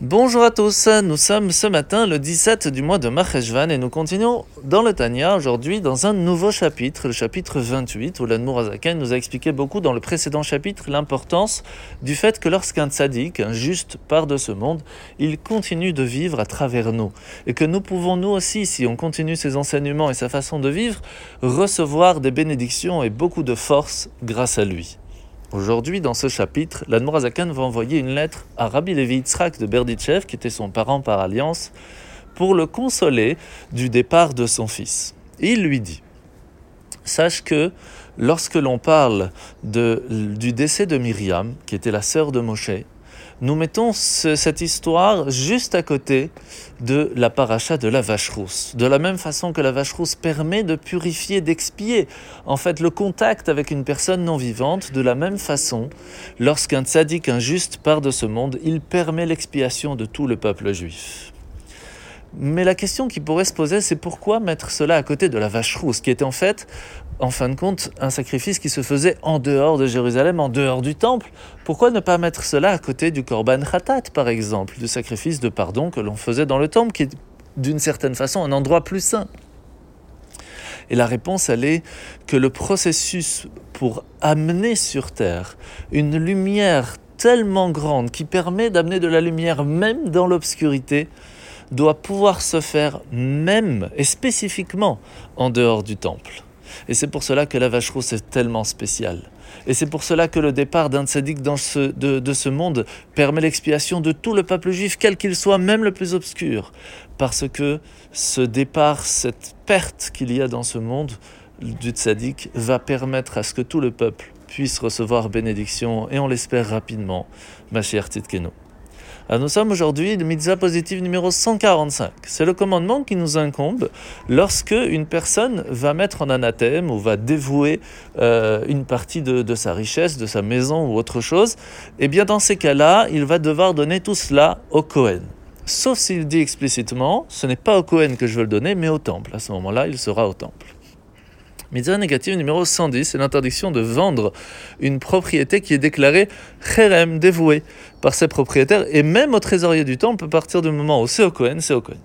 Bonjour à tous, nous sommes ce matin le 17 du mois de Maheshvan et nous continuons dans le Tanya aujourd'hui dans un nouveau chapitre, le chapitre 28 où l'Anmour Azaken nous a expliqué beaucoup dans le précédent chapitre l'importance du fait que lorsqu'un tzaddik, un juste, part de ce monde, il continue de vivre à travers nous et que nous pouvons nous aussi, si on continue ses enseignements et sa façon de vivre, recevoir des bénédictions et beaucoup de force grâce à lui. Aujourd'hui, dans ce chapitre, l'Admorazakan va envoyer une lettre à Rabbi Levi Yitzhak de Berditchev, qui était son parent par alliance, pour le consoler du départ de son fils. Et il lui dit Sache que lorsque l'on parle de, du décès de Myriam, qui était la sœur de Moshe, nous mettons cette histoire juste à côté de la paracha de la vache rousse. De la même façon que la vache rousse permet de purifier, d'expier, en fait, le contact avec une personne non vivante, de la même façon, lorsqu'un tzaddik injuste part de ce monde, il permet l'expiation de tout le peuple juif. Mais la question qui pourrait se poser, c'est pourquoi mettre cela à côté de la vache rousse, qui était en fait, en fin de compte, un sacrifice qui se faisait en dehors de Jérusalem, en dehors du temple. Pourquoi ne pas mettre cela à côté du Korban Khatat, par exemple, du sacrifice de pardon que l'on faisait dans le temple, qui est d'une certaine façon un endroit plus saint? Et la réponse, elle est que le processus pour amener sur terre une lumière tellement grande qui permet d'amener de la lumière même dans l'obscurité, doit pouvoir se faire même et spécifiquement en dehors du temple. Et c'est pour cela que la vache rousse est tellement spéciale. Et c'est pour cela que le départ d'un tzaddik dans ce, de, de ce monde permet l'expiation de tout le peuple juif, quel qu'il soit, même le plus obscur. Parce que ce départ, cette perte qu'il y a dans ce monde du tzaddik, va permettre à ce que tout le peuple puisse recevoir bénédiction, et on l'espère rapidement, Mashiach Titkenu. Alors nous sommes aujourd'hui le mitzvah positive numéro 145. C'est le commandement qui nous incombe lorsque une personne va mettre en anathème ou va dévouer euh, une partie de, sa richesse, de sa maison ou autre chose. Eh bien dans ces cas-là, il va devoir donner tout cela au Kohen. Sauf s'il dit explicitement, ce n'est pas au Kohen que je veux le donner, mais au temple. À ce moment-là, il sera au temple. Mitzvah négative numéro 110, c'est l'interdiction de vendre une propriété qui est déclarée cherem, dévouée par ses propriétaires, et même au trésorier du temple, à partir du moment où c'est au Kohen, c'est au Kohen.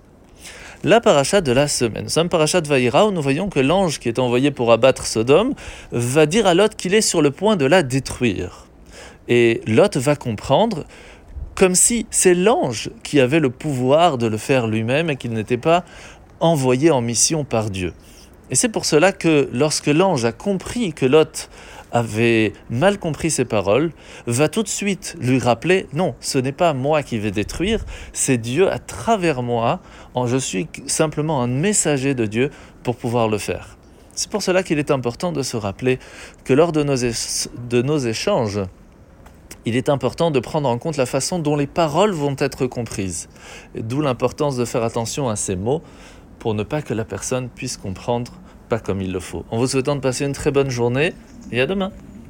La paracha de la semaine. Nous sommes paracha de Vaïra où nous voyons que l'ange qui est envoyé pour abattre Sodome va dire à Lot qu'il est sur le point de la détruire. Et Lot va comprendre comme si c'est l'ange qui avait le pouvoir de le faire lui-même et qu'il n'était pas envoyé en mission par Dieu. Et c'est pour cela que lorsque l'ange a compris que Lot avait mal compris ses paroles, va tout de suite lui rappeler, non, ce n'est pas moi qui vais détruire, c'est Dieu à travers moi, je suis simplement un messager de Dieu pour pouvoir le faire. C'est pour cela qu'il est important de se rappeler que lors de nos, de nos échanges, il est important de prendre en compte la façon dont les paroles vont être comprises. D'où l'importance de faire attention à ces mots pour ne pas que la personne puisse comprendre pas comme il le faut. En vous souhaitant de passer une très bonne journée et à demain.